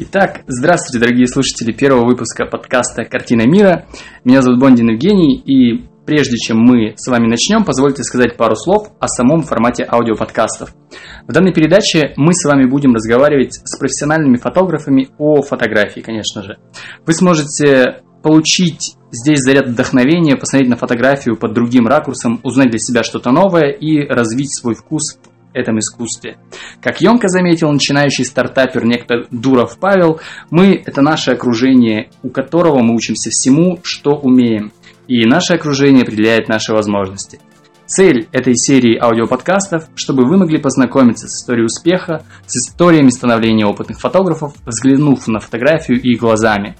Итак, здравствуйте, дорогие слушатели первого выпуска подкаста «Картина мира». Меня зовут Бондин Евгений, и прежде чем мы с вами начнем, позвольте сказать пару слов о самом формате аудиоподкастов. В данной передаче мы с вами будем разговаривать с профессиональными фотографами о фотографии, конечно же. Вы сможете получить здесь заряд вдохновения, посмотреть на фотографию под другим ракурсом, узнать для себя что-то новое и развить свой вкус этом искусстве. Как Йонка заметил начинающий стартапер некто Дуров Павел, мы – это наше окружение, у которого мы учимся всему, что умеем. И наше окружение определяет наши возможности. Цель этой серии аудиоподкастов, чтобы вы могли познакомиться с историей успеха, с историями становления опытных фотографов, взглянув на фотографию и глазами.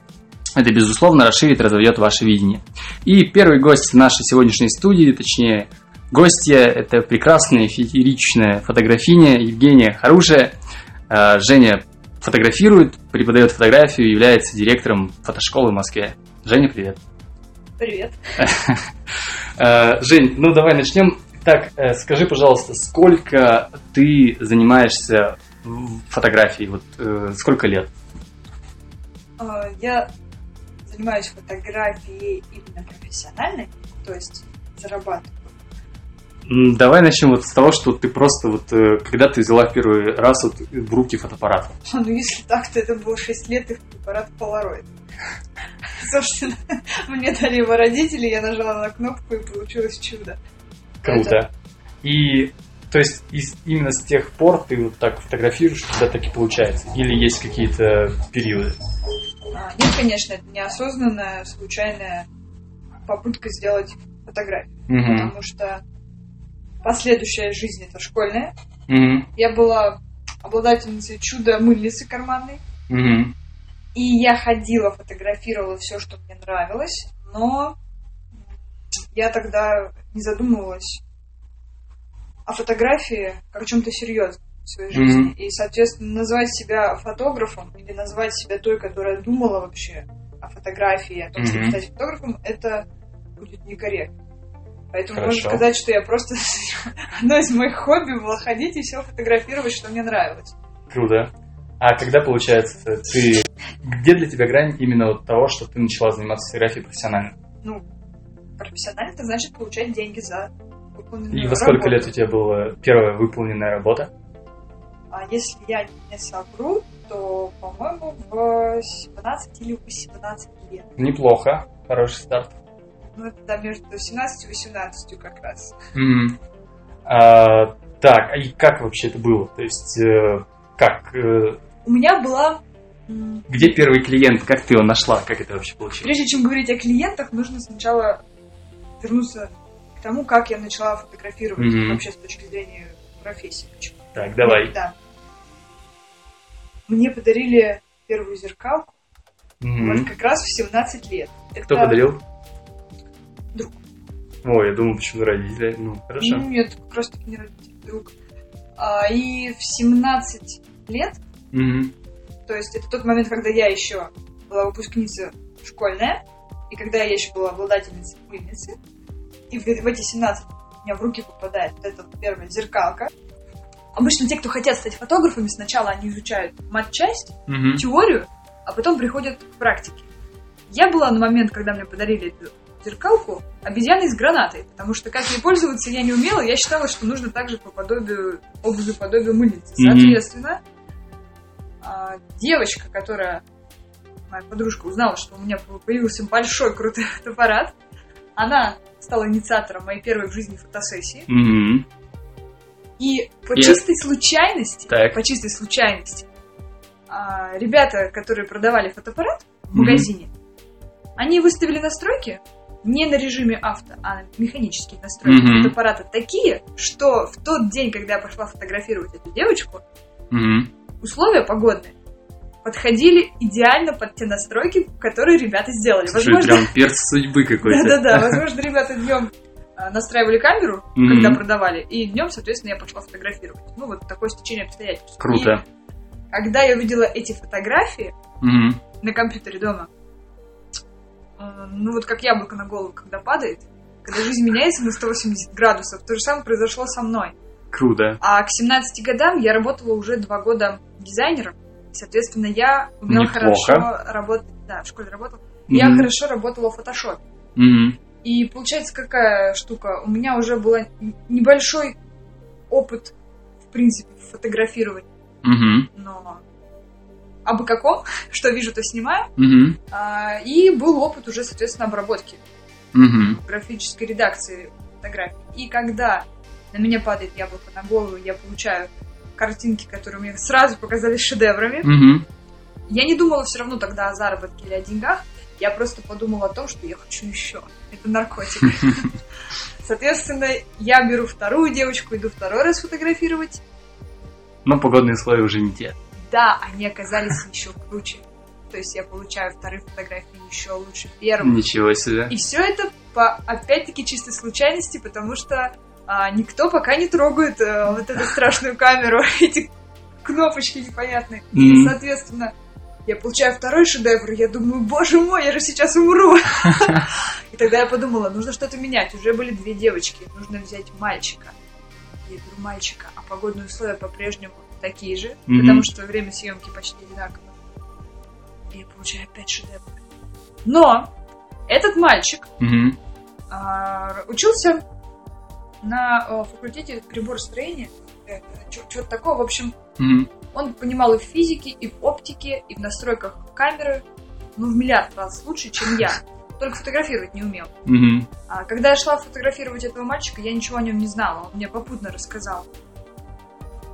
Это, безусловно, расширит разовьет ваше видение. И первый гость нашей сегодняшней студии, точнее, Гостья – это прекрасная фееричная фотографиня Евгения Харушая. А, Женя фотографирует, преподает фотографию, является директором фотошколы в Москве. Женя, привет. Привет. А, Жень, ну давай начнем. Так, э, скажи, пожалуйста, сколько ты занимаешься фотографией? Вот э, сколько лет? А, я занимаюсь фотографией именно профессиональной, то есть зарабатываю Давай начнем вот с того, что ты просто вот, э, когда ты взяла первый раз вот в руки фотоаппарат? А, ну если так, то это было 6 лет и фотоаппарат Polaroid. Собственно, мне дали его родители, я нажала на кнопку и получилось чудо. Круто. Это... И то есть из, именно с тех пор ты вот так фотографируешь, у тебя так и получается? Или есть какие-то периоды? А, нет, конечно, это неосознанная, случайная попытка сделать фотографию. Угу. Потому что последующая жизнь это школьная. Mm-hmm. Я была обладательницей чуда мыльницы карманной. Mm-hmm. И я ходила, фотографировала все, что мне нравилось, но я тогда не задумывалась о фотографии как о чем-то серьезном в своей жизни. Mm-hmm. И, соответственно, назвать себя фотографом или назвать себя той, которая думала вообще о фотографии, о том, mm-hmm. чтобы стать фотографом, это будет некорректно. Поэтому Хорошо. можно сказать, что я просто... Одно из моих хобби было ходить и все фотографировать, что мне нравилось. Круто. А когда, получается, ты... Где для тебя грань именно вот того, что ты начала заниматься фотографией профессионально? Ну, профессионально это значит получать деньги за выполненную И во сколько работу. лет у тебя была первая выполненная работа? А если я не совру, то, по-моему, в 17 или 18 лет. Неплохо. Хороший старт ну, это да, между 17 и 18 как раз. Mm. А, так, и как вообще это было? То есть, э, как? Э... У меня была... Где первый клиент? Как ты его нашла? Как это вообще получилось? Прежде чем говорить о клиентах, нужно сначала вернуться к тому, как я начала фотографировать mm-hmm. вообще с точки зрения профессии. Почему? Так, давай. Да. Мне подарили первую зеркалку mm-hmm. вот как раз в 17 лет. Кто это... подарил? Ой, я думал, почему родители. Ну, хорошо. Ну, нет, как раз таки не родители, друг. А, и в 17 лет, mm то есть это тот момент, когда я еще была выпускница школьная, и когда я еще была обладательницей мыльницы, и в, в эти 17 у меня в руки попадает вот эта первая зеркалка. Обычно те, кто хотят стать фотографами, сначала они изучают мат-часть, mm теорию, а потом приходят к практике. Я была на момент, когда мне подарили эту зеркалку обезьяны с гранатой, потому что как ей пользоваться я не умела, я считала, что нужно также по подобию, образу подобию мыльницы. Соответственно, mm-hmm. девочка, которая, моя подружка, узнала, что у меня появился большой крутой фотоаппарат, она стала инициатором моей первой в жизни фотосессии. Mm-hmm. И по yeah. чистой случайности, так. по чистой случайности, а, ребята, которые продавали фотоаппарат в mm-hmm. магазине, они выставили настройки не на режиме авто, а механические настройки mm-hmm. фотоаппарата такие, что в тот день, когда я пошла фотографировать эту девочку, mm-hmm. условия погодные подходили идеально под те настройки, которые ребята сделали. Слушай, возможно... прям перц судьбы какой-то. Да-да-да, возможно, ребята днем а, настраивали камеру, mm-hmm. когда продавали, и днем, соответственно, я пошла фотографировать. Ну, вот такое стечение обстоятельств. Круто. И когда я увидела эти фотографии mm-hmm. на компьютере дома, ну вот как яблоко на голову, когда падает, когда жизнь меняется на 180 градусов, то же самое произошло со мной. Круто. А к 17 годам я работала уже два года дизайнером. Соответственно, я умела Неплохо. хорошо работать. Да, в школе работала. Я Мгм. хорошо работала в фотошопе. Мгм. И получается, какая штука? У меня уже был небольшой опыт, в принципе, фотографирования, Мгм. но абы каком, что вижу, то снимаю. Мгм. А, И был опыт уже, соответственно, обработки Мгм. графической редакции фотографий. И когда на меня падает яблоко на голову, я получаю картинки, которые мне сразу показались шедеврами, Мгм. я не думала все равно тогда о заработке или о деньгах, я просто подумала о том, что я хочу еще. Это наркотик. Соответственно, я беру вторую девочку, иду второй раз фотографировать. Но погодные условия уже не те. Да, они оказались еще круче. То есть я получаю вторые фотографии еще лучше первых. Ничего себе. И все это по, опять-таки, чистой случайности, потому что а, никто пока не трогает э, вот эту страшную камеру, эти кнопочки непонятные. И, Мгм. соответственно, я получаю второй шедевр, и я думаю, боже мой, я же сейчас умру. И тогда я подумала, нужно что-то менять. Уже были две девочки, нужно взять мальчика. Я беру мальчика, а погодные условия по-прежнему такие же, Мгм. потому что время съемки почти одинаковое. И я получаю опять шедевр. Но этот мальчик Мгм. а, учился на э, факультете приборостроения. Что-то такое. В общем, Мгм. он понимал и в физике, и в оптике, и в настройках камеры, ну, в миллиард раз лучше, чем я. Только фотографировать не умел. Мгм. А когда я шла фотографировать этого мальчика, я ничего о нем не знала. Он мне попутно рассказал.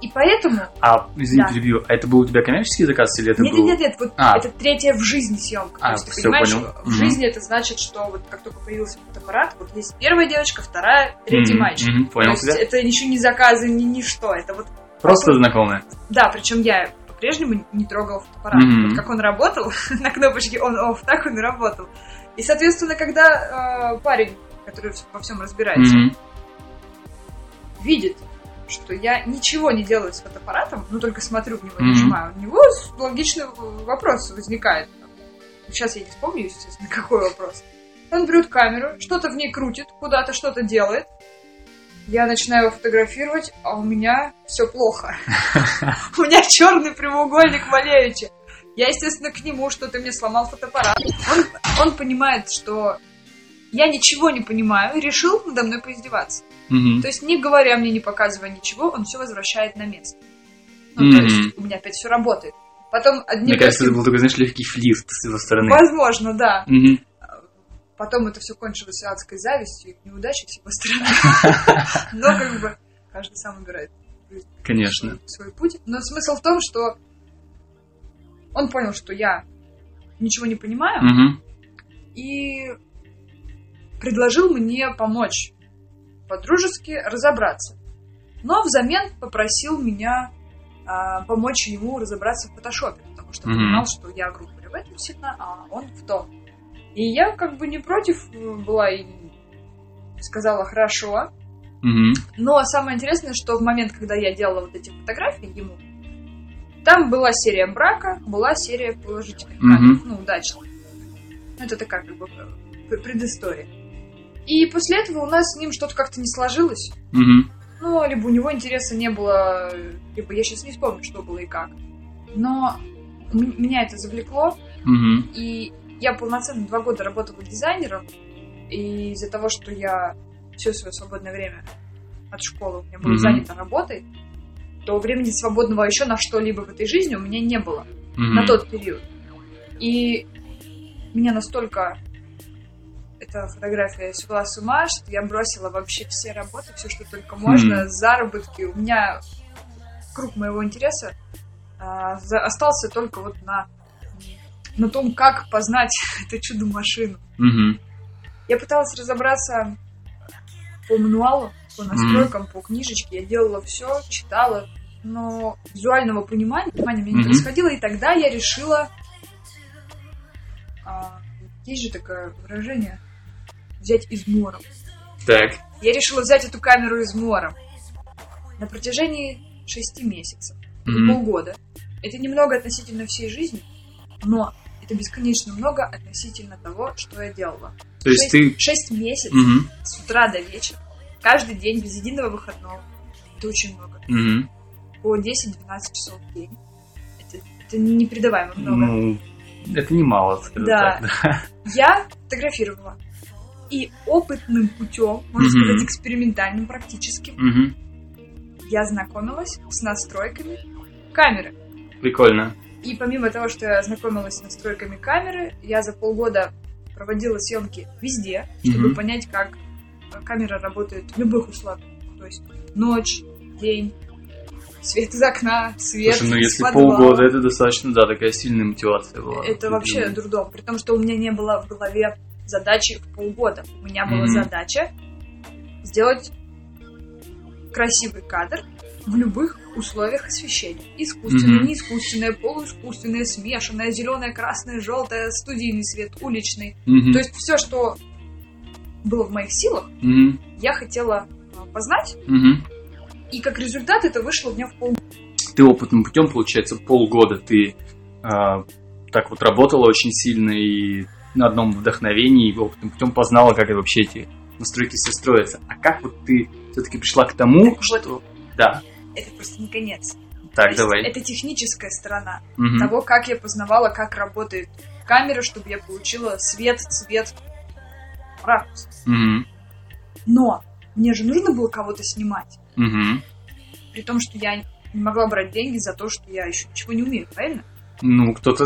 И поэтому... А, извини, Да. перебью, а это был у тебя коммерческий заказ или это Нет, был... нет, нет, нет, вот А. это третья в жизни съемка. А, То есть ты всё, понимаешь, понял. в Мгм. жизни это значит, что вот как только появился фотоаппарат, вот есть первая девочка, вторая, третий Мгм, мальчик. мгм, понял То есть тебя. это еще не заказы, ни ничто. Это вот Просто знакомые. Да, причем я по-прежнему не трогала фотоаппарат. Мгм. Вот как он работал, на кнопочке on-off, так он и работал. И, соответственно, когда э, парень, который во всем разбирается, Мгм. видит, что я ничего не делаю с фотоаппаратом, ну только смотрю в него и Мгм. нажимаю, у него логичный вопрос возникает. Сейчас я не вспомню, естественно, какой вопрос. Он берет камеру, что-то в ней крутит, куда-то что-то делает. Я начинаю его фотографировать, а у меня все плохо. У меня черный прямоугольник Малевича. Я, естественно, к нему, что ты мне сломал фотоаппарат. Он, он понимает, что я ничего не понимаю, решил надо мной поиздеваться. Мгм. То есть, не говоря мне, не показывая ничего, он все возвращает на место. Ну, то Мгм. есть, у меня опять все работает. Потом одним Мне кажется, это был такой, знаешь, легкий флирт с его стороны. Возможно, да. Мгм. Потом это все кончилось адской завистью и неудачей с его стороны. Но как бы каждый сам выбирает Конечно. свой путь. Но смысл в том, что он понял, что я ничего не понимаю, Мгм. и предложил мне помочь по-дружески разобраться. Но взамен попросил меня а, помочь ему разобраться в фотошопе, потому что Мгм. понимал, что я, грубо говоря, в этом сильно, а он в том. И я как бы не против э, была и сказала хорошо. Мгм. Но самое интересное, что в момент, когда я делала вот эти фотографии ему, там была серия брака, была серия положительных кадров, ну, удачных. Это такая как бы э, предыстория. И после этого у нас с ним что-то как-то не сложилось. Мгм. Ну, либо у него интереса не было, либо я сейчас не вспомню, что было и как. Но м- меня это завлекло, Мгм. и я полноценно два года работала дизайнером, и из-за того, что я все свое свободное время от школы у меня было Мгм. занято работой, то времени свободного еще на что-либо в этой жизни у меня не было Мгм. на тот период. И меня настолько эта фотография свела с ума, что я бросила вообще все работы, все, что только можно, Хм. заработки. У меня круг моего интереса а, за- остался только вот на, на том, как познать эту чудо-машину. Мгм. Я пыталась разобраться по мануалу, по настройкам, по книжечке. Я делала все, читала, но визуального понимания, понимания у меня не происходило. И тогда я решила... а, есть же такое выражение взять измором. Так. Я решила взять эту камеру измором. На протяжении шести месяцев Мгм. полгода. Это немного относительно всей жизни, но это бесконечно много относительно того, что я делала. То есть ты... Шесть месяцев Мгм. с утра до вечера, каждый день без единого выходного. Это очень много. Мгм. По 10-12 часов в день. Это Это непередаваемо много. Ну, это немало, скажу да. так. Да. Я фотографировала. И опытным путем, можно mm-hmm. сказать, экспериментальным практически, mm-hmm. я знакомилась с настройками камеры. Прикольно. И помимо того, что я знакомилась с настройками камеры, я за полгода проводила съемки везде, чтобы mm-hmm. понять, как камера работает в любых условиях. То есть ночь, день, свет из окна, свет Слушай, ну если подвала. полгода, это достаточно, да, такая сильная мотивация была. Это вообще дурдом, при том, что у меня не было в голове задачи в полгода. У меня была mm-hmm. задача сделать красивый кадр в любых условиях освещения. Искусственное, mm-hmm. неискусственное, полуискусственное, смешанное, зеленое, красное, желтое, студийный свет, уличный. Mm-hmm. То есть все, что было в моих силах, mm-hmm. я хотела а, познать. Mm-hmm. И как результат это вышло у меня в полгода. Ты опытным путем, получается, полгода ты э, так вот работала очень сильно и на одном вдохновении, опытным путем познала, как вообще эти настройки все строятся. А как вот ты все-таки пришла к тому, так что... Вот да. Это просто не конец. Так, То давай. Это техническая сторона угу. того, как я познавала, как работает камера, чтобы я получила свет, цвет, ракурс. Угу. Но мне же нужно было кого-то снимать. Угу. При том, что я не могла брать деньги за то, что я еще ничего не умею, правильно? Ну, кто-то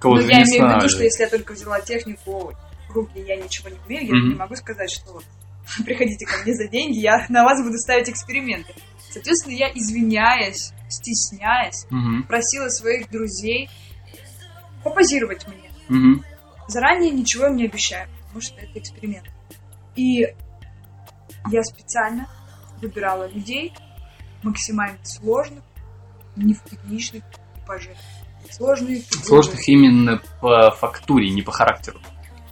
кого-то Ну, я имею в виду, что если я только взяла технику в руки, я ничего не умею, я mm-hmm. не могу сказать, что вот, приходите ко мне за деньги, я на вас буду ставить эксперименты. Соответственно, я, извиняясь, стесняясь, mm-hmm. просила своих друзей попозировать мне. Mm-hmm. Заранее ничего им не обещаю, потому что это эксперимент. И я специально выбирала людей максимально сложных, не в техничных типажей. Сложные фигуры. Сложных именно по фактуре, не по характеру.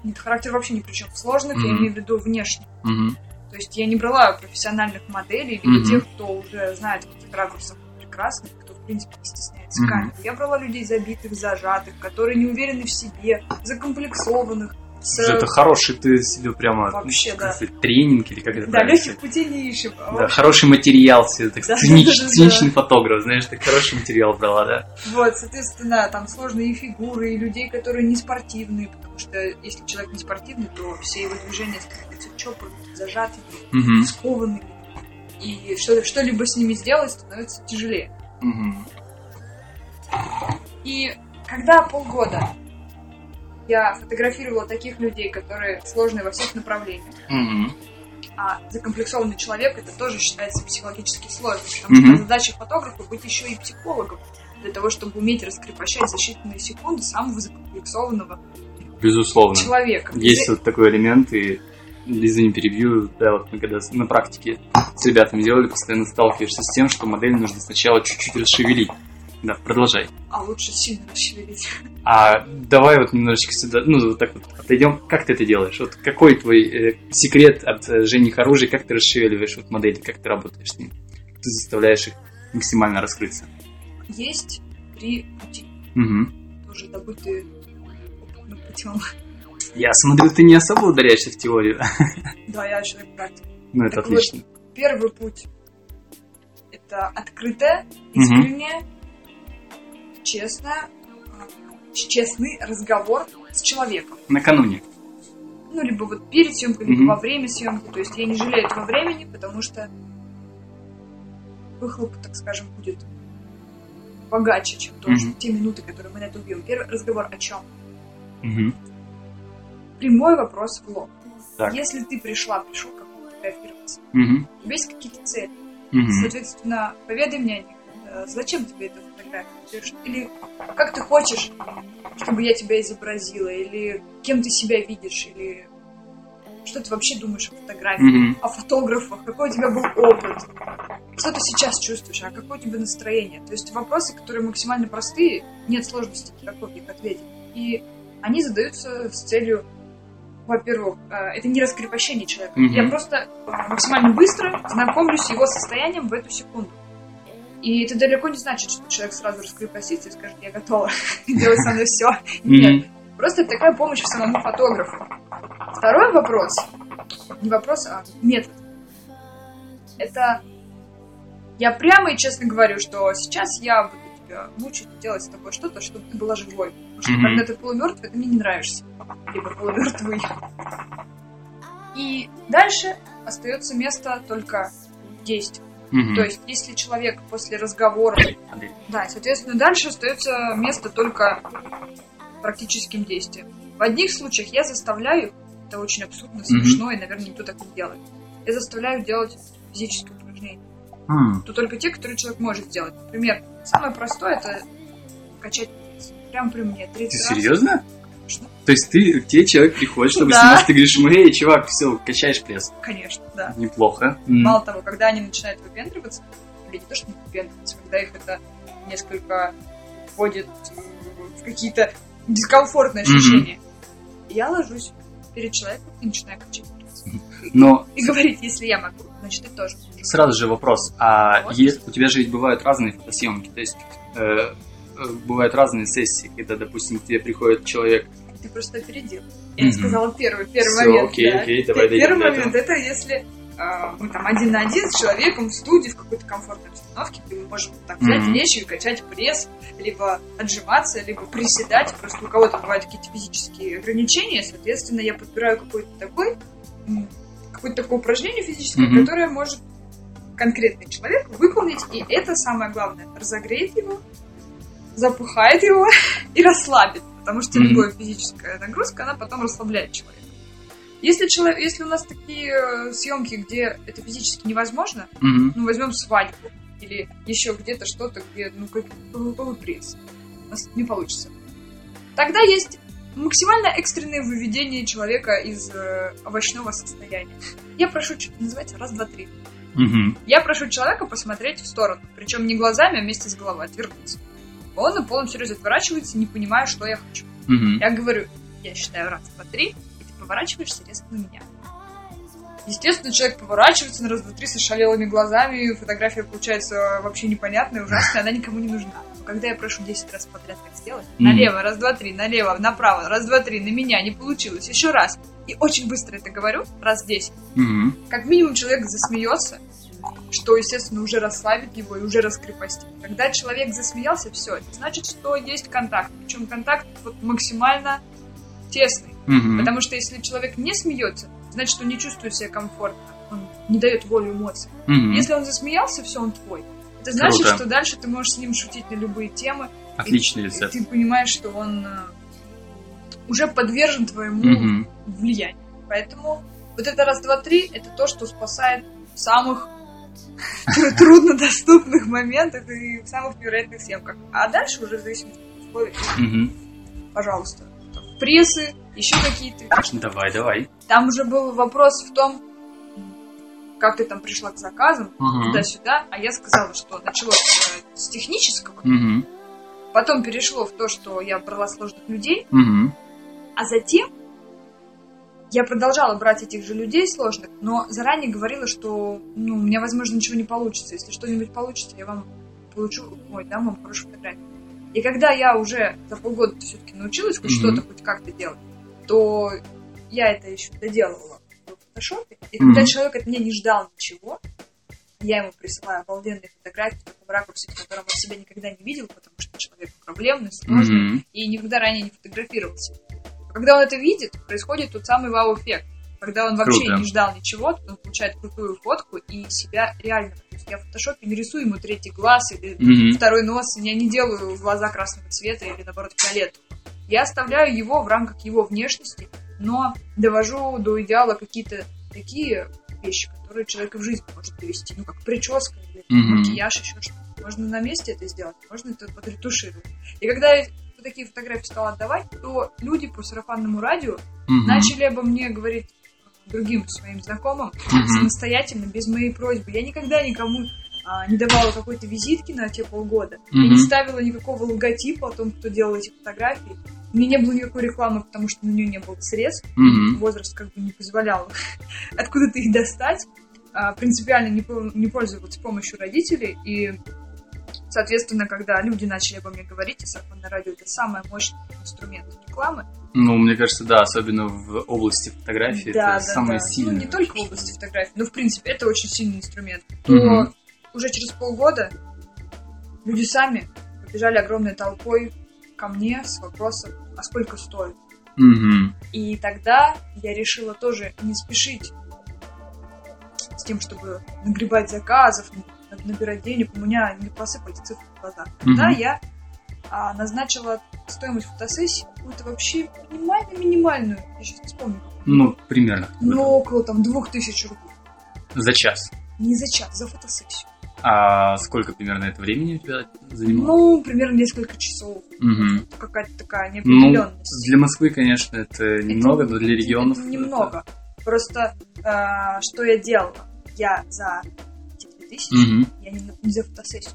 Нет, характер вообще ни при чем. Сложных mm-hmm. я имею в виду внешне. Mm-hmm. То есть я не брала профессиональных моделей, либо mm-hmm. тех, кто уже знает, каких ракурсах прекрасных, кто, в принципе, не стесняется mm-hmm. камеры. Я брала людей забитых, зажатых, которые не уверены в себе, закомплексованных, с... Это хороший ты себе прямо Вообще, да. тренинг или как это Да, легких путей не ищем. Да, хороший материал себе, так да, цинич, да, да, циничный да. фотограф, знаешь, так хороший материал брала, да? Вот, соответственно, там сложные фигуры, и людей, которые не спортивные, потому что если человек не спортивный, то все его движения становятся чопорными, зажатыми, угу. скованными. И что, что-либо с ними сделать становится тяжелее. Угу. И когда полгода я фотографировала таких людей, которые сложные во всех направлениях. Mm-hmm. А закомплексованный человек это тоже считается психологически сложным, потому mm-hmm. что задача фотографа быть еще и психологом для того, чтобы уметь раскрепощать за считанные секунды самого закомплексованного Безусловно. человека. Есть вот такой элемент, и извини, перебью, да, вот мы когда на практике с ребятами делали, постоянно сталкиваешься с тем, что модель нужно сначала чуть-чуть расшевелить. Да, продолжай. А лучше сильно расшевелить. А давай вот немножечко сюда, ну, вот так вот отойдем. Как ты это делаешь? Вот какой твой э, секрет от э, Жени Харужи, как ты расшевеливаешь вот модели, как ты работаешь с ним? Ты заставляешь их максимально раскрыться. Есть три пути. Угу. Тоже добытые опытным путем. Я смотрю, ты не особо ударяешься в теорию. Да, я человек практик. Ну, это так отлично. Вот, первый путь – это открытое, искреннее, угу честно, честный разговор с человеком. Накануне. Ну, либо вот перед съемкой, либо mm-hmm. во время съемки. То есть я не жалею этого времени, потому что выхлоп, так скажем, будет богаче, чем то, mm-hmm. те минуты, которые мы на это убьем. Первый разговор о чем? Mm-hmm. Прямой вопрос в лоб. Так. Если ты пришла, пришел как фотографироваться, mm-hmm. у тебя есть какие-то цели. Mm-hmm. Соответственно, поведай мне о них. Э, зачем тебе это фотография? Или как ты хочешь, чтобы я тебя изобразила? Или кем ты себя видишь? Или что ты вообще думаешь о фотографии, mm-hmm. о фотографах? Какой у тебя был опыт? Что ты сейчас чувствуешь? А какое у тебя настроение? То есть вопросы, которые максимально простые, нет сложности никакой в них ответить. И они задаются с целью во-первых, э, это не раскрепощение человека. Mm-hmm. Я просто максимально быстро знакомлюсь с его состоянием в эту секунду. И это далеко не значит, что человек сразу раскрепостится и скажет, я готова делать со мной все. Нет. Просто это такая помощь самому фотографу. Второй вопрос, не вопрос, а метод. Это я прямо и честно говорю, что сейчас я буду тебя мучить, делать с тобой что-то, чтобы ты была живой. Потому что mm-hmm. когда ты полумертвый, ты мне не нравишься. Либо полумертвый. И дальше остается место только действия. То есть, если человек после разговора... Да, соответственно, дальше остается место только практическим действием. В одних случаях я заставляю, это очень абсурдно, смешно, mm-hmm. и, наверное, никто так не делает. Я заставляю делать физические упражнения. Mm. То только те, которые человек может сделать. Например, самое простое это качать. Прямо при мне. 30 Ты раз. серьезно? То есть ты, к тебе человек приходит, чтобы да. сниматься, ты говоришь эй, чувак, все, качаешь пресс. Конечно, да. Неплохо. Мало mm. того, когда они начинают выпендриваться, или не то, что не выпендриваться, когда их это несколько вводит в какие-то дискомфортные ощущения, mm-hmm. я ложусь перед человеком и начинаю качать пресс. Но... И говорить, если я могу, значит, ты тоже Сразу же вопрос. А вот. есть, у тебя же ведь бывают разные фотосъемки, то есть э, э, бывают разные сессии, когда, допустим, к тебе приходит человек. Ты просто опередил. Я mm-hmm. сказала первый, первый Все, момент. Окей, да. окей, давай Первый момент это если э, мы там один на один с человеком в студии в какой-то комфортной обстановке, где мы можем так взять mm-hmm. вещи и качать пресс, либо отжиматься, либо приседать. Просто у кого-то бывают какие-то физические ограничения, соответственно, я подбираю какой-то такой какое-то такое упражнение физическое, mm-hmm. которое может конкретный человек выполнить, и это самое главное, разогреет его, запухает его и расслабит, потому что mm-hmm. любая физическая нагрузка, она потом расслабляет человека. Если, человек, если у нас такие э, съемки, где это физически невозможно, mm-hmm. ну, возьмем свадьбу или еще где-то что-то, где, ну, как полый пресс, у нас не получится. Тогда есть максимально экстренное выведение человека из э, овощного состояния. Я прошу, называется, раз, два, три. Угу. Я прошу человека посмотреть в сторону, причем не глазами, а вместе с головой, отвернуться. Он на полном серьезе отворачивается, не понимая, что я хочу. Угу. Я говорю, я считаю раз, два, три, и ты поворачиваешься резко на меня. Естественно, человек поворачивается на раз, два, три с ошалелыми глазами, и фотография получается вообще непонятная, ужасная, она никому не нужна. Но когда я прошу 10 раз подряд так сделать, mm налево, раз, два, три, налево, направо, раз, два, три, на меня, не получилось, еще раз. И очень быстро это говорю, раз 10. mm Как минимум человек засмеется, что, естественно, уже расслабит его и уже раскрепостит. Когда человек засмеялся, все, это значит, что есть контакт. Причем контакт вот максимально тесный. mm Потому что если человек не смеется, значит, он не чувствует себя комфортно, он не дает волю эмоциям. Mm-hmm. Если он засмеялся, все, он твой. Это значит, Круто. что дальше ты можешь с ним шутить на любые темы. Отличный рецепт. И ты понимаешь, что он э, уже подвержен твоему mm-hmm. влиянию. Поэтому вот это раз, два, три, это то, что спасает самых труднодоступных моментах и в самых невероятных съемках. А дальше уже в зависимости от условий. Пожалуйста. Прессы, еще какие-то. Давай, давай. Там уже был вопрос в том, как ты там пришла к заказам, uh-huh. туда-сюда, а я сказала, что началось с технического, uh-huh. потом перешло в то, что я брала сложных людей, uh-huh. а затем я продолжала брать этих же людей сложных, но заранее говорила, что ну, у меня, возможно, ничего не получится. Если что-нибудь получится, я вам получу, ой, дам вам хорошую фотографию. И когда я уже за полгода все-таки научилась хоть mm-hmm. что-то, хоть как-то делать, то я это еще доделывала в фотошопе. И mm-hmm. когда человек от меня не ждал ничего, я ему присылаю обалденные фотографии в таком ракурсе, в котором он себя никогда не видел, потому что человек проблемный, сложный, mm-hmm. и никогда ранее не фотографировался. Когда он это видит, происходит тот самый вау-эффект. Когда он вообще Круто. не ждал ничего, он получает крутую фотку и себя реально... То есть я в фотошопе не рисую ему третий глаз или mm-hmm. второй нос, я не делаю глаза красного цвета или, наоборот, фиолетового. Я оставляю его в рамках его внешности, но довожу до идеала какие-то такие вещи, которые человека в жизнь может довести. Ну, как прическа или mm-hmm. макияж, еще что-то. Можно на месте это сделать, можно это подретушировать. И когда такие фотографии стала отдавать, то люди по сарафанному радио mm-hmm. начали обо мне говорить другим своим знакомым mm-hmm. самостоятельно, без моей просьбы. Я никогда никому а, не давала какой-то визитки на те полгода. Mm-hmm. Я не ставила никакого логотипа о том, кто делал эти фотографии. У меня не было никакой рекламы, потому что на нее не было средств. Mm-hmm. Возраст как бы не позволял откуда-то их достать. А, принципиально не, не пользоваться помощью родителей. И, соответственно, когда люди начали обо мне говорить, и сарафанное радио это самый мощный инструмент рекламы. Ну, мне кажется, да, особенно в области фотографии, да, это да, самое да. сильное. Ну, не только в области фотографии, но, в принципе, это очень сильный инструмент. То mm-hmm. уже через полгода люди сами бежали огромной толпой ко мне с вопросом, а сколько стоит. Угу. И тогда я решила тоже не спешить с тем, чтобы нагребать заказов, набирать денег. У меня не посыпались цифры в глазах. Тогда угу. я а, назначила стоимость фотосессии какую-то вообще минимально-минимальную. Я сейчас не вспомню. Ну, примерно. Ну, около там двух тысяч рублей. За час? Не за час, за фотосессию. А сколько примерно это времени у тебя занимало? Ну, примерно несколько часов. Угу. Какая-то такая неопределенность. Ну, для Москвы, конечно, это, это немного, но для регионов... Это немного. Это... Просто э, что я делала? Я за 2000, угу. я не, за фотосессию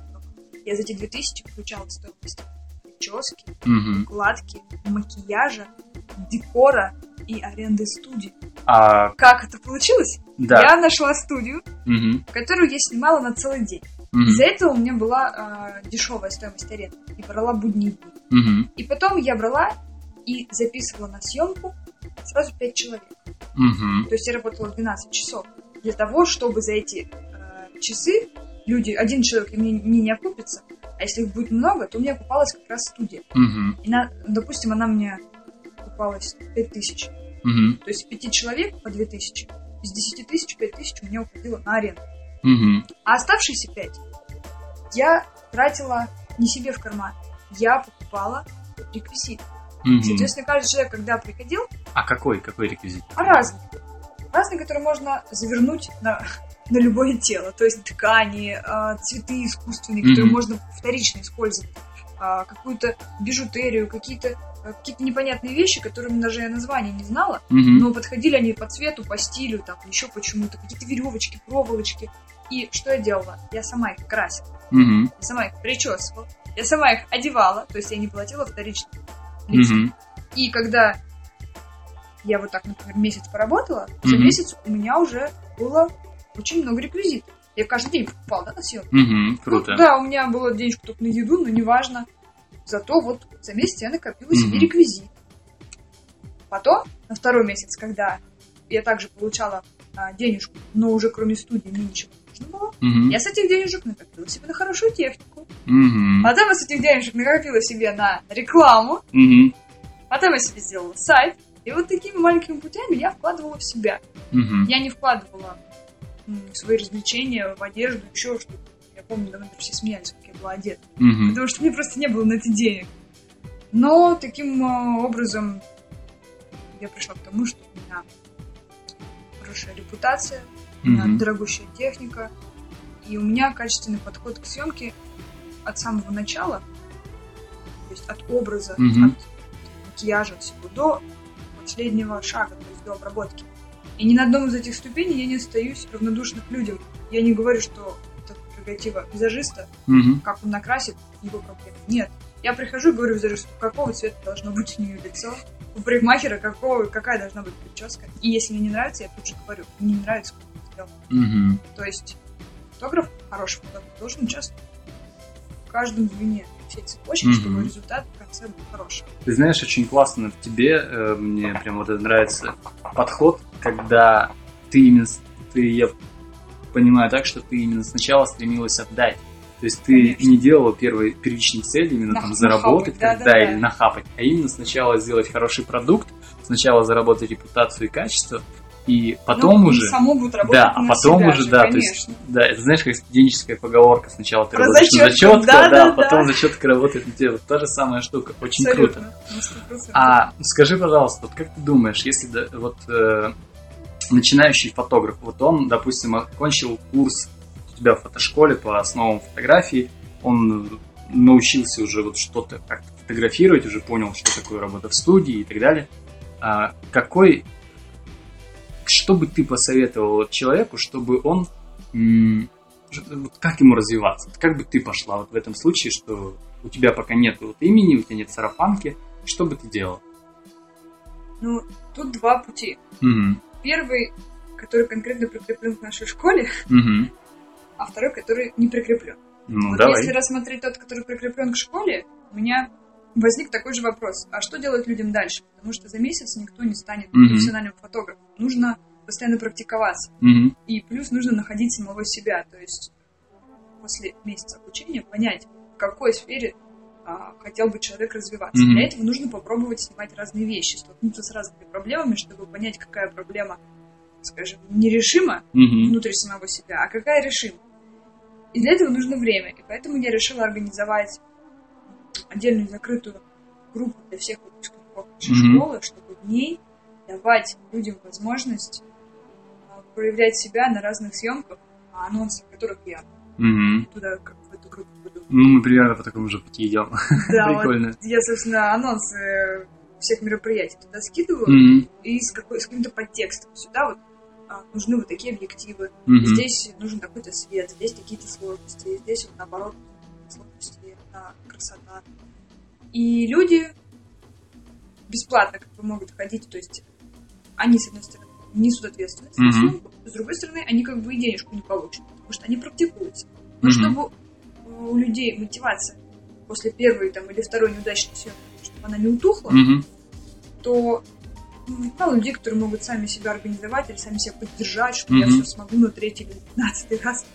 я за эти 2000 включала стоимость прически, угу. укладки, макияжа, декора и аренды студии. А... Как это получилось? Да. Я нашла студию, угу. которую я снимала на целый день. Угу. Из-за этого у меня была э, дешевая стоимость аренды. И брала будние дни. Угу. И потом я брала и записывала на съемку сразу 5 человек. Угу. То есть я работала 12 часов. Для того, чтобы за эти часы люди, один человек мне, мне не окупится, а если их будет много, то у меня окупалась как раз студия. Угу. И, на, допустим, она мне окупалась 5 тысяч. Угу. То есть 5 человек по 2 тысячи. Из 10 тысяч 5 тысяч у меня уходило на аренду. Угу. А оставшиеся 5 я тратила не себе в карман. Я покупала реквизит. Угу. Соответственно, каждый человек, когда приходил... А какой? Какой реквизит? А разный. Разный, который можно завернуть на, на любое тело. То есть ткани, а, цветы искусственные, mm-hmm. которые можно вторично использовать. А, какую-то бижутерию, какие-то а, какие-то непонятные вещи, которым даже я названия не знала, mm-hmm. но подходили они по цвету, по стилю, там, еще почему-то, какие-то веревочки, проволочки. И что я делала? Я сама их красила. Mm-hmm. Я сама их причесывала. Я сама их одевала, то есть я не платила вторично. Mm-hmm. И когда я вот так, например, месяц поработала, за Мгм. месяц у меня уже было очень много реквизитов. Я каждый день покупала, да, на съемку? Угу, круто. Ну, да, у меня было денежка только на еду, но неважно. Зато вот за месяц я накопила себе Мгм. реквизит. Потом, на второй месяц, когда я также получала а, денежку, но уже кроме студии мне ничего не нужно было, Мгм. я с этих денежек накопила себе на хорошую технику. Мгм. Потом я с этих денежек накопила себе на рекламу. Мгм. Потом я себе сделала сайт. И вот такими маленькими путями я вкладывала в себя. Мгм. Я не вкладывала свои развлечения, в одежду, еще что-то. Я помню, давно все смеялись, как я была одета. Мгм. Потому что мне просто не было на это денег. Но таким э, образом я пришла к тому, что у меня хорошая репутация, у меня Мгм. дорогущая техника, и у меня качественный подход к съемке от самого начала, то есть от образа, Мгм. от макияжа всего до последнего шага, то есть до обработки. И ни на одном из этих ступеней я не остаюсь равнодушна к людям. Я не говорю, что это прерогатива визажиста, Мгм. как он накрасит, его проблемы. Нет. Я прихожу и говорю визажисту, какого цвета должно быть у нее лицо, у парикмахера какого, какая должна быть прическа. И если мне не нравится, я тут же говорю, мне не нравится, как ты сделал. Мгм. То есть фотограф, хороший фотограф, должен участвовать в каждом звене всей цепочки, Мгм. чтобы результат в конце был хороший. Ты знаешь, очень классно в тебе, э, мне прям вот это нравится подход, когда ты именно, ты, я понимаю так, что ты именно сначала стремилась отдать. То есть ты Конечно. не делала первой первичной цели именно На- там заработать, да, когда да, да. или нахапать, а именно сначала сделать хороший продукт, сначала заработать репутацию и качество, и потом Ну, и уже... само будет работать Да, а на потом себя уже, же, да, то конечно. есть, да, это знаешь, как студенческая поговорка. Сначала ты Про работаешь на зачетку, зачетку, да, да, да, а потом да. зачетка работает на тебя. Вот та же самая штука. Очень круто. Абсолютно. На 100%. А скажи, пожалуйста, вот как ты думаешь, если да, вот э, начинающий фотограф, вот он, допустим, окончил курс у тебя в фотошколе по основам фотографии, он научился уже вот что-то как-то фотографировать, уже понял, что такое работа в студии и так далее. А какой, что бы ты посоветовал человеку, чтобы он, как ему развиваться? Как бы ты пошла вот в этом случае, что у тебя пока нет вот имени, у тебя нет сарафанки, что бы ты делал? Ну, тут два пути. Мгм. Первый, который конкретно прикреплен к нашей школе, Мгм. а второй, который не прикреплен. Ну, вот давай. если рассмотреть тот, который прикреплен к школе, у меня возник такой же вопрос. А что делать людям дальше? Потому что за месяц никто не станет Мгм. профессиональным фотографом. Нужно постоянно практиковаться. Мгм. И плюс нужно находить самого себя. То есть после месяца обучения понять, в какой сфере а, хотел бы человек развиваться. Mm-hmm. Для этого нужно попробовать снимать разные вещи, столкнуться с разными проблемами, чтобы понять, какая проблема, скажем, нерешима mm-hmm. внутри самого себя, а какая решима. И для этого нужно время. И поэтому я решила организовать отдельную закрытую группу для всех выпускников нашей mm-hmm. школы, чтобы в ней давать людям возможность а, проявлять себя на разных съемках, анонсы которых я mm-hmm. туда как в эту группу буду. Ну, мы примерно по такому же пути идем. Да, Прикольно. Вот я, собственно, анонсы всех мероприятий туда скидываю mm-hmm. и с, какой, с каким-то подтекстом. Сюда вот а, нужны вот такие объективы, mm-hmm. здесь нужен такой-то свет, здесь какие-то сложности, здесь вот наоборот сложности, а, красота. И люди бесплатно как бы могут ходить, то есть они, с одной стороны, несут ответственность mm-hmm. с другой стороны, они как бы и денежку не получат, потому что они практикуются. Но mm-hmm. чтобы у людей мотивация после первой там, или второй неудачной съемки, чтобы она не утухла, mm-hmm. то мало людей, которые могут сами себя организовать или сами себя поддержать, что mm-hmm. я все смогу на третий или пятнадцатый раз.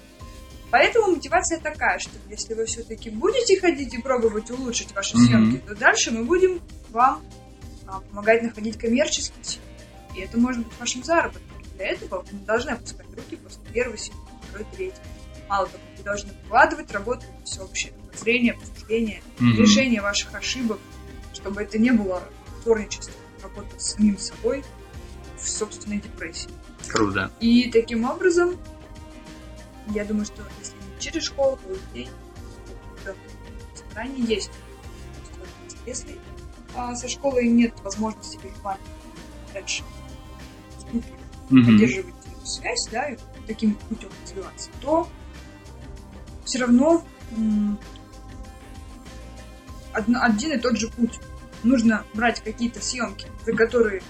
Поэтому мотивация такая, что если вы все-таки будете ходить и пробовать улучшить ваши mm-hmm. съемки, то дальше мы будем вам а, помогать находить коммерческие съемки. И это может быть вашим заработком. Для этого вы не должны опускать руки после первой съемки, второй, третьей. Мало того, вы должны вкладывать работу в всеобщее зрение, обсуждение, mm-hmm. решение ваших ошибок, чтобы это не было творничеством работать с самим собой в собственной депрессии. Круто. И таким образом, я думаю, что если не через школу, то людей это заранее есть. Если а, со школой нет возможности желания дальше mm-hmm. поддерживать связь, да, и таким путем развиваться, то все равно один и тот же путь нужно брать какие-то съемки, за которые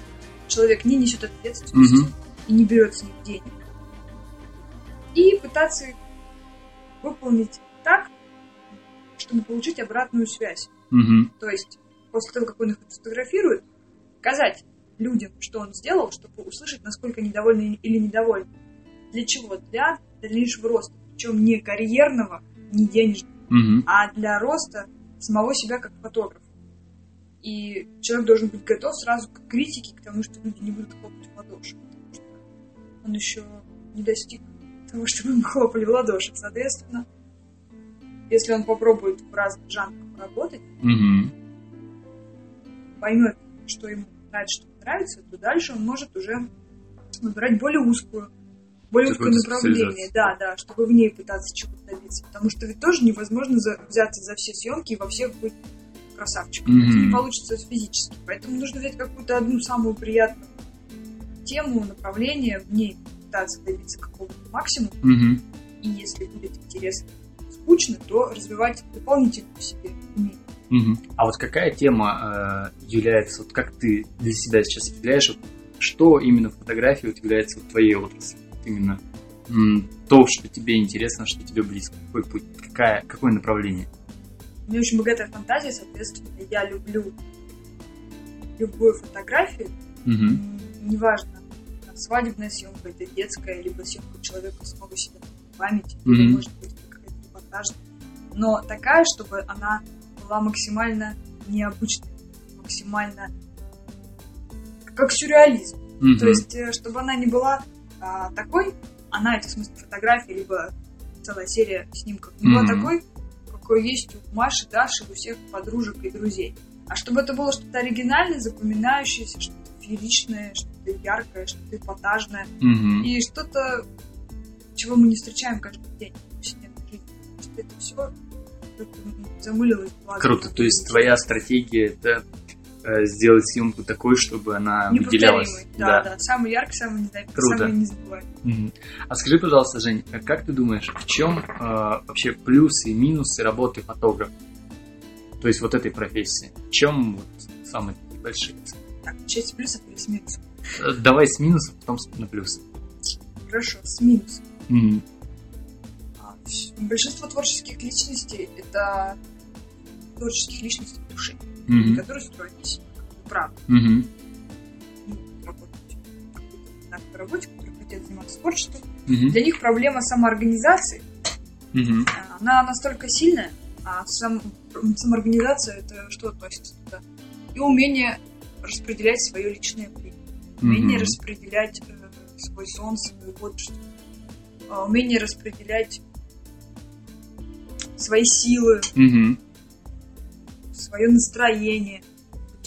человек не несет ответственности mm-hmm. и не берет с них денег, и пытаться выполнить так, чтобы получить обратную связь. Mm-hmm. То есть после того, как он их фотографирует, показать людям, что он сделал, чтобы услышать, насколько недовольны или недовольны. Для чего? Для дальнейшего роста. Причем не карьерного, не денежного, mm-hmm. а для роста самого себя как фотографа. И человек должен быть готов сразу к критике, к тому, что люди не будут хлопать в ладоши. Потому что он еще не достиг того, чтобы мы хлопали в ладоши. Соответственно, если он попробует в разных жанрах поработать, mm-hmm. поймет, что ему нравится, что нравится, то дальше он может уже выбирать более узкую, более узкое направление, да, да, чтобы в ней пытаться чего-то добиться. Потому что ведь тоже невозможно за, взяться за все съемки и во всех быть красавчиком. Mm-hmm. Это не получится физически. Поэтому нужно взять какую-то одну самую приятную тему, направление, в ней пытаться добиться какого-то максимума. Mm-hmm. И если будет интересно, скучно, то развивать дополнительно в себе умение. А вот какая тема э, является, вот как ты для себя сейчас определяешь, вот, что именно в фотографии вот является вот твоей отраслью? Вот именно м, то, что тебе интересно, что тебе близко, какой путь, какая, какое направление? У меня очень богатая фантазия, соответственно, я люблю любую фотографию, mm-hmm. неважно, свадебная съемка, это детская, либо съемка человека самого себя в памяти, или, может быть, какая-то репортажная. Но такая, чтобы она была максимально необычной, максимально как сюрреализм. Mm-hmm. То есть, э, чтобы она не была а, такой, она, это в смысле фотографии, либо целая серия снимков, не mm-hmm. была такой, какой есть у Маши, Даши, у всех подружек и друзей. А чтобы это было что-то оригинальное, запоминающееся, что-то фееричное, что-то яркое, что-то эпатажное. Mm-hmm. И что-то, чего мы не встречаем каждый день это все замылилось. Круто, то есть твоя стратегия это э, сделать съемку такой, чтобы она выделялась. Да, да, да. Самый яркий, самый, не Круто. самый незабываемый. А скажи, пожалуйста, Жень, как ты думаешь, в чем э, вообще плюсы и минусы работы фотографа? То есть вот этой профессии. В чем вот самые большие? Так, часть плюсов или с минусов? Э, давай с минусов, потом на плюсы. Хорошо, с минусов. Угу. Большинство творческих личностей это творческих личностей души, mm-hmm. которые строят себя как правду. Mm-hmm. на работе, которые хотят заниматься творчеством. Mm-hmm. Для них проблема самоорганизации, mm-hmm. она настолько сильная, А сам, самоорганизация это что относится туда? И умение распределять свое личное время. Умение mm-hmm. распределять э, свой сон, свое творчество. Э, умение распределять свои силы, mm-hmm. свое настроение.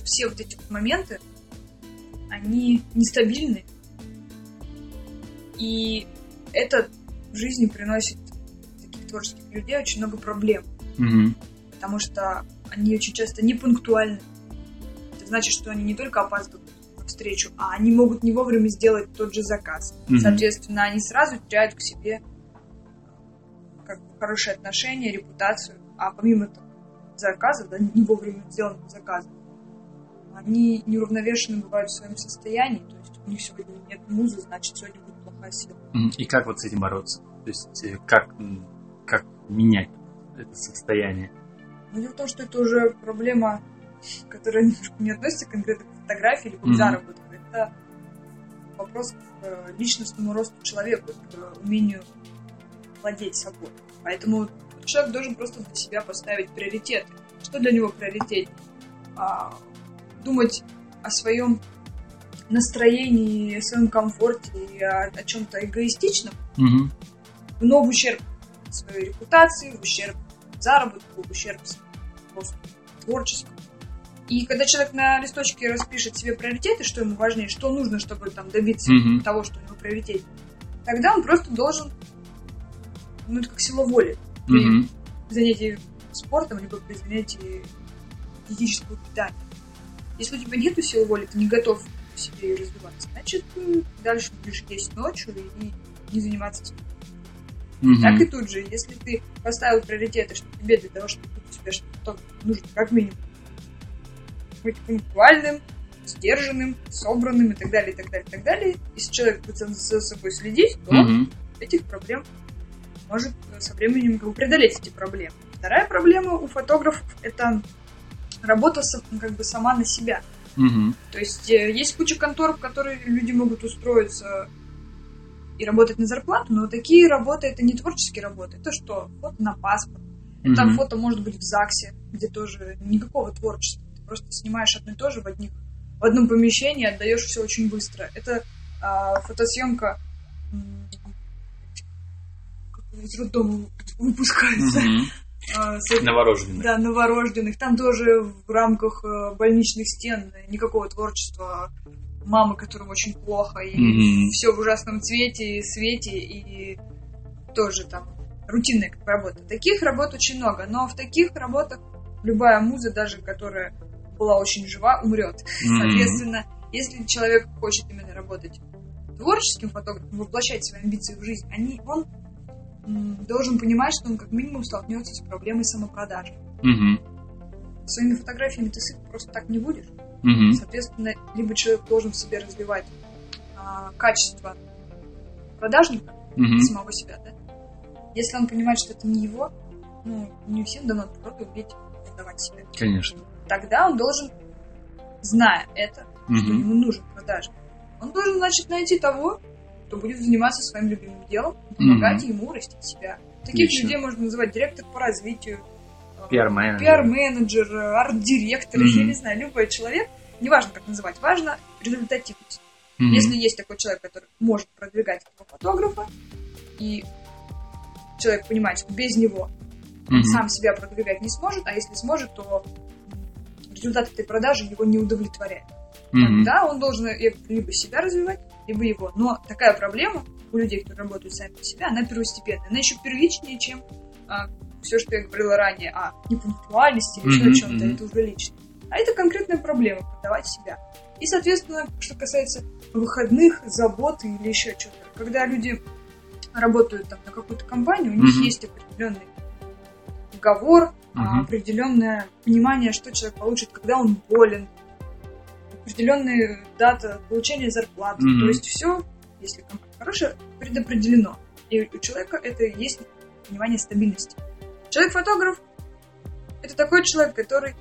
Все вот эти вот моменты, они нестабильны. И это в жизни приносит таких творческих людей очень много проблем. Mm-hmm. Потому что они очень часто не пунктуальны. Это значит, что они не только опаздывают на встречу, а они могут не вовремя сделать тот же заказ. Mm-hmm. Соответственно, они сразу теряют к себе хорошие отношения, репутацию. А помимо того, заказа, да, не вовремя сделанного заказа, они неуравновешены бывают в своем состоянии. То есть у них сегодня нет музы, значит, сегодня будет плохая сила. И как вот с этим бороться? То есть э, как, как менять это состояние? Ну, дело в том, что это уже проблема, которая немножко не относится конкретно к фотографии или к mm-hmm. заработку. Это вопрос к э, личностному росту человека, к умению владеть собой. Поэтому человек должен просто для себя поставить приоритеты. Что для него приоритет? А, думать о своем настроении, о своем комфорте и о, о чем-то эгоистичном, mm-hmm. но в ущерб своей репутации, в ущерб заработку, в ущерб просто творческому. И когда человек на листочке распишет себе приоритеты, что ему важнее, что нужно, чтобы там добиться mm-hmm. того, что у него приоритет, тогда он просто должен, ну это как сила воли, при mm-hmm. занятии спортом, либо при занятии физического питания. Если у тебя нету силы воли, ты не готов в себе ее развивать, значит, дальше будешь есть ночью и не заниматься спортом. Угу. Так и тут же, если ты поставил приоритеты, что тебе для того, чтобы у тебя что-то нужно как минимум быть пунктуальным, сдержанным, собранным и так далее, и так далее, и так далее. Если человек будет за собой следить, то угу. этих проблем может со временем преодолеть эти проблемы. Вторая проблема у фотографов это работа как бы сама на себя. Угу. То есть э, есть куча контор, в которые люди могут устроиться и работать на зарплату, но такие работы это не творческие работы. Это что? Фото на паспорт. Mm-hmm. Это фото может быть в ЗАГСе, где тоже никакого творчества. Ты просто снимаешь одно и то же в, одних, в одном помещении, отдаешь все очень быстро. Это а, фотосъемка из роддома выпускается. Mm-hmm. А, с, новорожденных. Да, новорожденных. Там тоже в рамках э, больничных стен никакого творчества мамы, которым очень плохо, и mm-hmm. все в ужасном цвете, свете, и тоже там рутинная как работа. Таких работ очень много, но в таких работах любая муза, даже которая была очень жива, умрет. Mm-hmm. Соответственно, если человек хочет именно работать творческим фотографом, воплощать свои амбиции в жизнь, они, он должен понимать, что он как минимум столкнется с проблемой самопродажи. Mm-hmm. Своими фотографиями ты сыт просто так не будешь. Угу. Соответственно, либо человек должен в себе развивать а, качество продажника угу. самого себя, да? Если он понимает, что это не его, ну, не всем дано просто уметь продавать себя. Конечно. Тогда он должен, зная это, угу. что ему нужен продажник, он должен, значит, найти того, кто будет заниматься своим любимым делом, помогать угу. ему расти себя. Таких Отлично. людей можно называть директор по развитию, Пиар-менеджер. Пиар-менеджер, арт-директор, mm-hmm. я не знаю, любой человек, неважно как называть, важно результативность. Mm-hmm. Если есть такой человек, который может продвигать этого фотографа, и человек понимает, что без него mm-hmm. сам себя продвигать не сможет, а если сможет, то результат этой продажи его не удовлетворяет. Mm-hmm. Тогда он должен либо себя развивать, либо его. Но такая проблема у людей, которые работают сами по себе, она первостепенная. Она еще первичнее, чем а, все, что я говорила ранее о непунктуальности или еще о чем-то, это уже лично. А это конкретная проблема, продавать себя. И, соответственно, что касается выходных, забот или еще что-то, когда люди работают там, на какую-то компанию, у них mm-hmm. есть определенный договор, mm-hmm. определенное понимание, что человек получит, когда он болен, определенная дата получения зарплаты. Mm-hmm. То есть все, если компания хорошая, предопределено. И у человека это есть понимание стабильности. Человек-фотограф – это такой человек, который,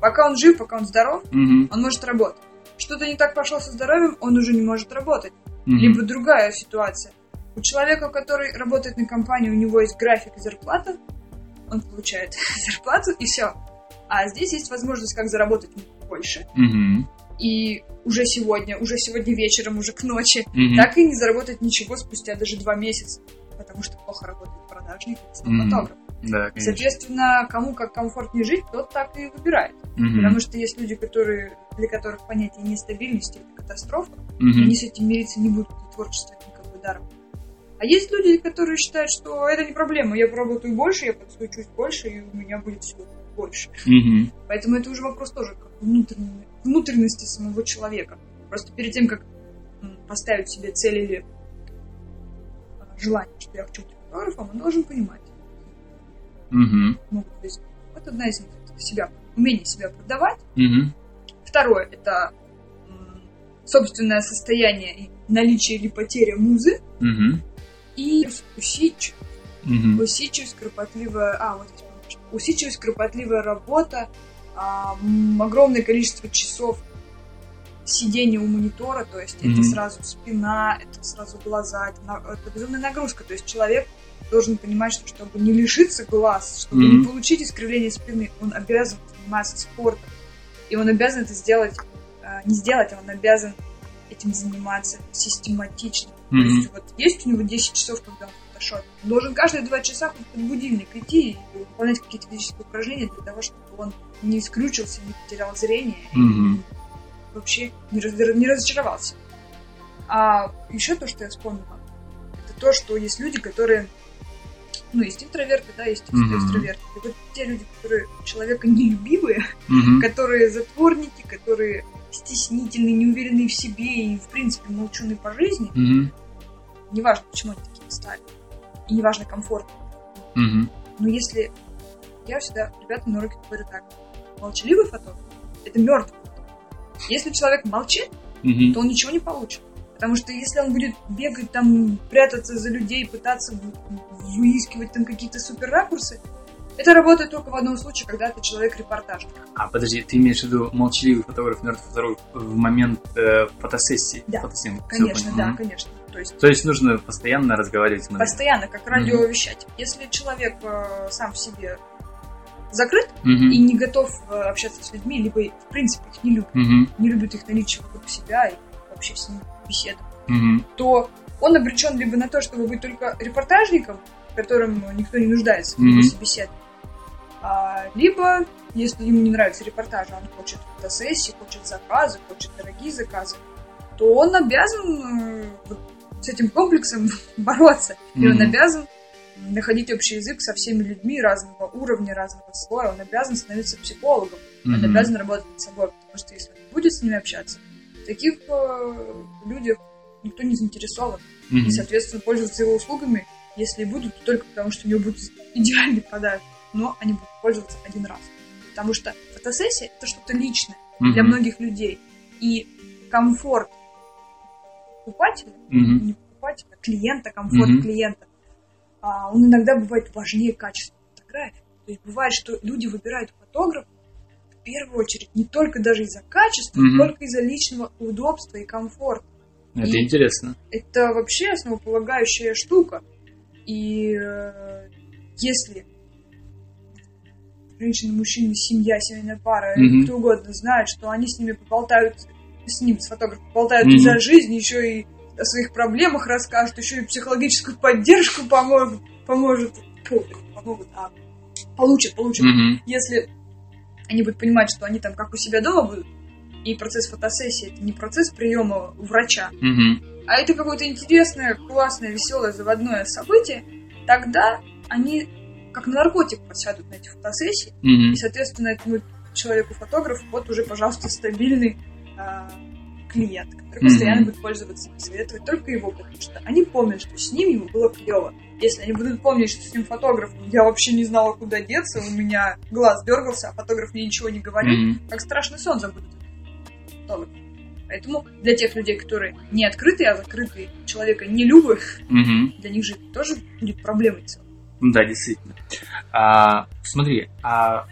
пока он жив, пока он здоров, mm-hmm. он может работать. Что-то не так пошло со здоровьем, он уже не может работать. Mm-hmm. Либо другая ситуация. У человека, который работает на компании, у него есть график и зарплата, он получает зарплату, и все. А здесь есть возможность как заработать больше. Mm-hmm. И уже сегодня, уже сегодня вечером, уже к ночи, mm-hmm. так и не заработать ничего спустя даже два месяца. Потому что плохо работает продажник и mm-hmm. Да, конечно. Соответственно, кому как комфортнее жить, тот так и выбирает. Mm-hmm. Потому что есть люди, которые, для которых понятие нестабильности это катастрофа, mm-hmm. они с этим мириться не будут, и творчество как бы даром. А есть люди, которые считают, что это не проблема, я поработаю больше, я подсуечусь больше, и у меня будет всего больше. Mm-hmm. Поэтому это уже вопрос тоже как внутренней, внутренности самого человека. Просто перед тем, как поставить себе цель или а, желание, что я хочу быть фотографом, он должен понимать. Mm-hmm. Ну, то есть, вот одна из них себя, умение себя продавать. Mm-hmm. Второе это собственное состояние наличие или потеря музы. Mm-hmm и усидчивость. Угу. Усидчивость, кропотливая... А, вот здесь Усидчивость, кропотливая работа, а, огромное количество часов сидения у монитора, то есть mm это сразу спина, это сразу глаза, это, это безумная нагрузка. То есть человек должен понимать, что чтобы не лишиться глаз, чтобы mm не получить искривление спины, он обязан заниматься спортом. И он обязан это сделать, а, не сделать, а он обязан этим заниматься систематично. Mm-hmm. То есть вот есть у него 10 часов, когда он Он должен каждые 2 часа под будильник идти и выполнять какие-то физические упражнения для того, чтобы он не скрючился, не потерял зрение mm-hmm. и вообще не, раз, не разочаровался. А еще то, что я вспомнила, это то, что есть люди, которые ну, есть интроверты, да, есть mm-hmm. экстраверты. И вот те люди, которые человека нелюбивые, mm-hmm. которые затворники, которые стеснительные, неуверенные в себе и, в принципе, молчуны по жизни, mm-hmm. неважно, почему они такие стали, и неважно, комфортно. Mm-hmm. Но если... Я всегда ребятам на уроке говорю так. Молчаливый фотограф — это мертвый. Если человек молчит, mm-hmm. то он ничего не получит. Потому что если он будет бегать там, прятаться за людей, пытаться выискивать там какие-то супер ракурсы, это работает только в одном случае, когда ты человек-репортажник. А, подожди, ты имеешь в виду молчаливый фотограф, мертвый фотограф в момент э, фотосессии? Да, фотосъемки. конечно, да, mm-hmm. конечно. То есть, То есть нужно постоянно разговаривать? Постоянно, как радиовещать. Mm-hmm. Если человек э, сам в себе закрыт mm-hmm. и не готов э, общаться с людьми, либо в принципе их не любит, mm-hmm. не любит их наличие вокруг себя и вообще с ними беседовать, mm-hmm. то он обречен либо на то, чтобы быть только репортажником, в котором никто не нуждается в mm-hmm. собеседовании, а, либо, если ему не нравится репортаж, он хочет фотосессии, хочет заказы, хочет дорогие заказы, то он обязан э, вот, с этим комплексом бороться. Mm-hmm. И он обязан находить общий язык со всеми людьми разного уровня, разного слоя. Он обязан становиться психологом. Mm-hmm. Он обязан работать над собой. Потому что если он будет с ними общаться, таких э, людях никто не заинтересован. Mm-hmm. И, соответственно, пользоваться его услугами, если и будут, то только потому, что у него будет идеальный подарок но они будут пользоваться один раз. Потому что фотосессия это что-то личное mm-hmm. для многих людей. И комфорт покупателя, mm-hmm. не покупателя, а клиента, комфорт mm-hmm. клиента, а, он иногда бывает важнее качества фотографии. То есть бывает, что люди выбирают фотографа в первую очередь не только даже из-за качества, mm-hmm. только из-за личного удобства и комфорта. Это и интересно. Это вообще основополагающая штука. И э, если женщина, мужчина, семья, семейная пара, mm-hmm. кто угодно знает, что они с ними поболтают, с ним, с фотографом, поболтают mm-hmm. за жизнь, еще и о своих проблемах расскажут, еще и психологическую поддержку помогут, поможет, помогут, а получат, получат. Mm-hmm. Если они будут понимать, что они там как у себя дома будут, и процесс фотосессии это не процесс приема у врача, mm-hmm. а это какое-то интересное, классное, веселое, заводное событие, тогда они как на наркотик подсядут на эти фотосессии, mm-hmm. и, соответственно, этому человеку-фотографу вот уже, пожалуйста, стабильный э, клиент, который mm-hmm. постоянно будет пользоваться и советовать только его, потому что они помнят, что с ним ему было клево. Если они будут помнить, что с ним фотограф, я вообще не знала, куда деться, у меня глаз дергался, а фотограф мне ничего не говорил, mm-hmm. как страшный сон забудут. Поэтому для тех людей, которые не открытые, а закрытые, человека не любят, mm-hmm. для них же тоже будет проблемой целой. Да, действительно. А, смотри, а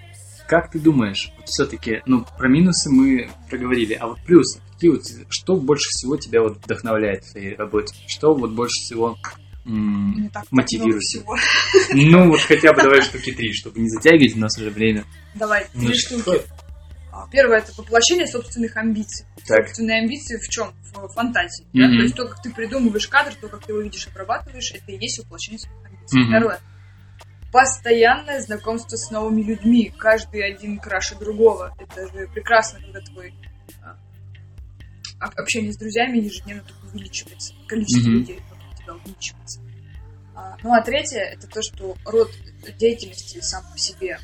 как ты думаешь, вот все-таки, ну, про минусы мы проговорили, а вот плюсы, какие вот, что больше всего тебя вот вдохновляет в твоей работе? Что вот больше всего м- мотивирует? Ну, вот хотя бы давай штуки три, чтобы не затягивать у нас уже время. Давай, три штуки. А, первое это воплощение собственных амбиций. Так. Собственные амбиции в чем? В фантазии. Mm-hmm. Да? То есть то, как ты придумываешь кадр, то, как ты его видишь, обрабатываешь, это и есть воплощение собственных амбиций. Mm-hmm. Второе. Постоянное знакомство с новыми людьми. Каждый один краше другого. Это же прекрасно, когда твой а, общение с друзьями ежедневно только увеличивается. Количество mm-hmm. людей вокруг тебя увеличивается. А, ну а третье, это то, что род деятельности сам по себе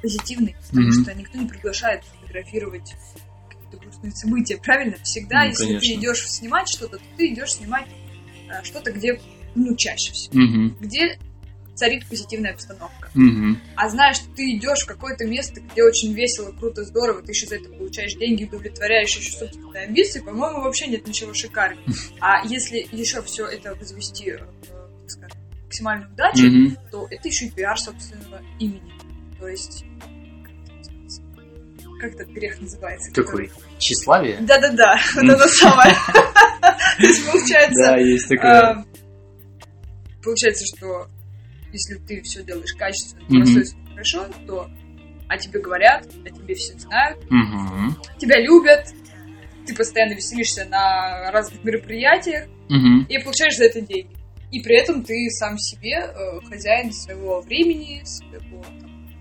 позитивный, потому mm-hmm. что никто не приглашает фотографировать какие-то грустные события, правильно? Всегда, ну, если конечно. ты идешь снимать что-то, то ты идешь снимать а, что-то, где, ну, чаще всего, mm-hmm. где царит позитивная обстановка. Mm-hmm. А знаешь, что ты идешь в какое-то место, где очень весело, круто, здорово, ты еще за это получаешь деньги, удовлетворяешь еще собственные амбиции, по-моему, вообще нет ничего шикарного. А если еще все это возвести, э, скажем, максимальную удачу, mm-hmm. то это еще и пиар собственного имени. То есть как этот грех называется? Какой? Тщеславие? Да-да-да, вот это самое. То есть получается... Да, есть такое. А, получается, что если ты все делаешь качественно, mm хорошо, то о тебе говорят, о тебе все знают, тебя любят, ты постоянно веселишься на разных мероприятиях и получаешь за это деньги. И при этом ты сам себе э, хозяин своего времени, своего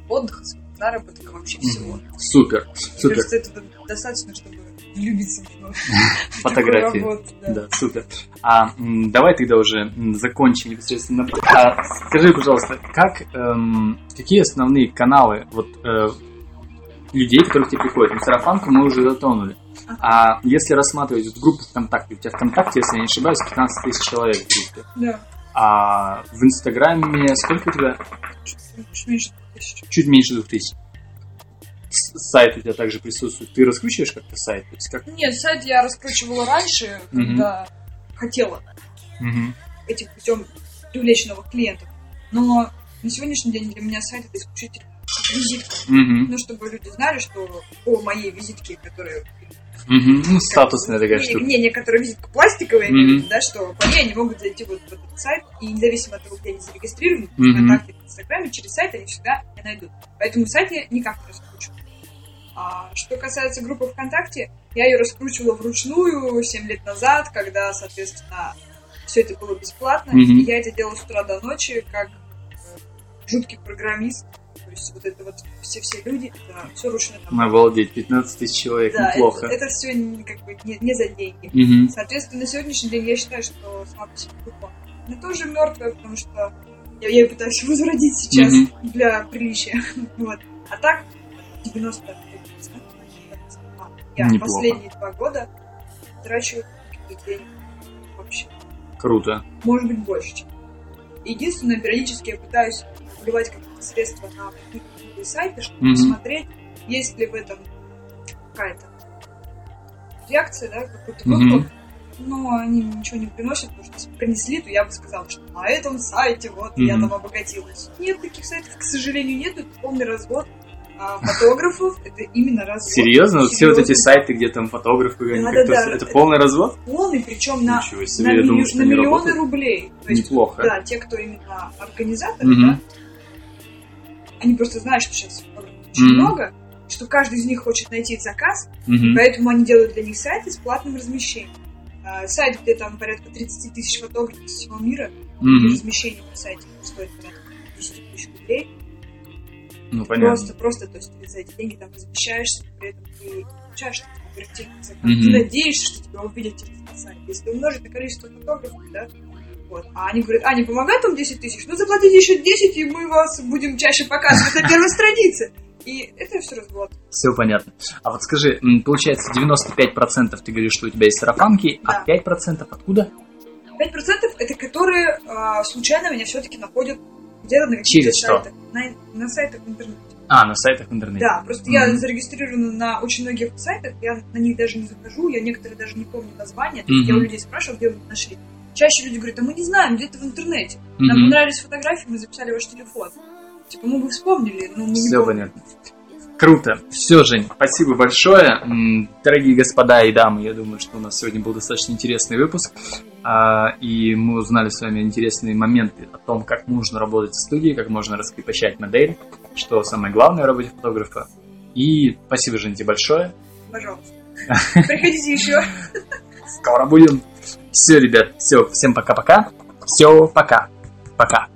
отдыха, своего заработка, вообще всего. Супер, супер. Кажется, это достаточно, чтобы влюбиться в фотографии. да. супер. А давай тогда уже закончим непосредственно. А, скажи, пожалуйста, как, эм, какие основные каналы вот э, людей, которые к тебе приходят? Ну, сарафанку мы уже затронули. А если рассматривать вот группу ВКонтакте, у тебя ВКонтакте, если я не ошибаюсь, 15 тысяч человек в группе. Да. А в Инстаграме сколько у тебя? Чуть меньше тысяч. Чуть меньше двух тысяч. Сайт у тебя также присутствует. Ты раскручиваешь как-то сайт? То есть как... Нет, сайт я раскручивала раньше, когда mm-hmm. хотела mm-hmm. этим путем привлечь новых клиентов. Но на сегодняшний день для меня сайт это исключительно визитка. Mm-hmm. Ну, чтобы люди знали, что по моей визитке, которая Угу. Ну, статусная такая не, штука. Не, некоторые визитка пластиковая, угу. да, что по ней они могут зайти вот в этот сайт, и независимо от того, где они зарегистрированы, угу. в ВКонтакте, в Инстаграме, через сайт они всегда найдут. Поэтому сайт я никак не раскручиваю. А, что касается группы ВКонтакте, я ее раскручивала вручную 7 лет назад, когда, соответственно, все это было бесплатно, mm и я это делала с утра до ночи, как жуткий программист, то есть вот это вот все-все люди, это все ручная работа. Обалдеть, 15 тысяч человек, да, неплохо. Это, это все как бы не, не за деньги. Угу. Соответственно, на сегодняшний день я считаю, что сама по себе группа она тоже мертвая, потому что я, я ее пытаюсь возродить сейчас угу. для приличия. вот. А так, 90 я Неплохо. последние два года трачу денег вообще. Круто. Может быть, больше, чем. Единственное, периодически я пытаюсь вливать какие-то средства на какие-то сайты, чтобы mm-hmm. посмотреть, есть ли в этом какая-то реакция, да, какой-то mm-hmm. но они ничего не приносят, потому что если принесли, то я бы сказала, что на этом сайте вот mm-hmm. я там обогатилась. Нет, таких сайтов, к сожалению, нет, это полный развод а, фотографов, это именно развод. Серьезно? Вот все вот эти сайты, где там фотографы, да, да, да, это, полный развод? Полный, причем на, себе, на, думал, на миллионы рублей. То есть, Неплохо. Да, те, кто именно организаторы, угу. да, они просто знают, что сейчас очень mm-hmm. много, что каждый из них хочет найти заказ, mm-hmm. поэтому они делают для них сайты с платным размещением. А, сайт, где там порядка 30 тысяч фотографов из всего мира, и размещение на сайте стоит порядка 10 тысяч рублей. Ну, понятно. Просто, просто, то есть ты за эти деньги там размещаешься, при этом ты получаешь заказ. Mm-hmm. Ты надеешься, что тебя увидят через сайт. Если умножить на количество фотографов, да, вот. А они говорят, а не помогает там 10 тысяч? Ну, заплатите еще 10, и мы вас будем чаще показывать на первой странице. И это все развод. Все понятно. А вот скажи, получается 95% ты говоришь, что у тебя есть сарафанки, а да. а 5% откуда? 5% это которые а, случайно меня все-таки находят на каких-то сайтах. На, на сайтах в интернете. А, на сайтах в интернете. Да, просто mm-hmm. я зарегистрирована на очень многих сайтах, я на них даже не захожу, я некоторые даже не помню названия. Mm-hmm. Я у людей спрашиваю, где вы нашли. Чаще люди говорят, а мы не знаем, где-то в интернете. Mm-hmm. Нам понравились фотографии, мы записали ваш телефон. Типа, мы бы вспомнили, но мы Все не понятно. Круто. Все, Жень, спасибо большое. Дорогие господа и дамы, я думаю, что у нас сегодня был достаточно интересный выпуск. А, и мы узнали с вами интересные моменты о том, как нужно работать в студии, как можно раскрепощать модель, что самое главное в работе фотографа. И спасибо, Женте, большое. Пожалуйста. Приходите еще. Скоро будем. Все, ребят, все, всем пока-пока. Все, пока. Пока.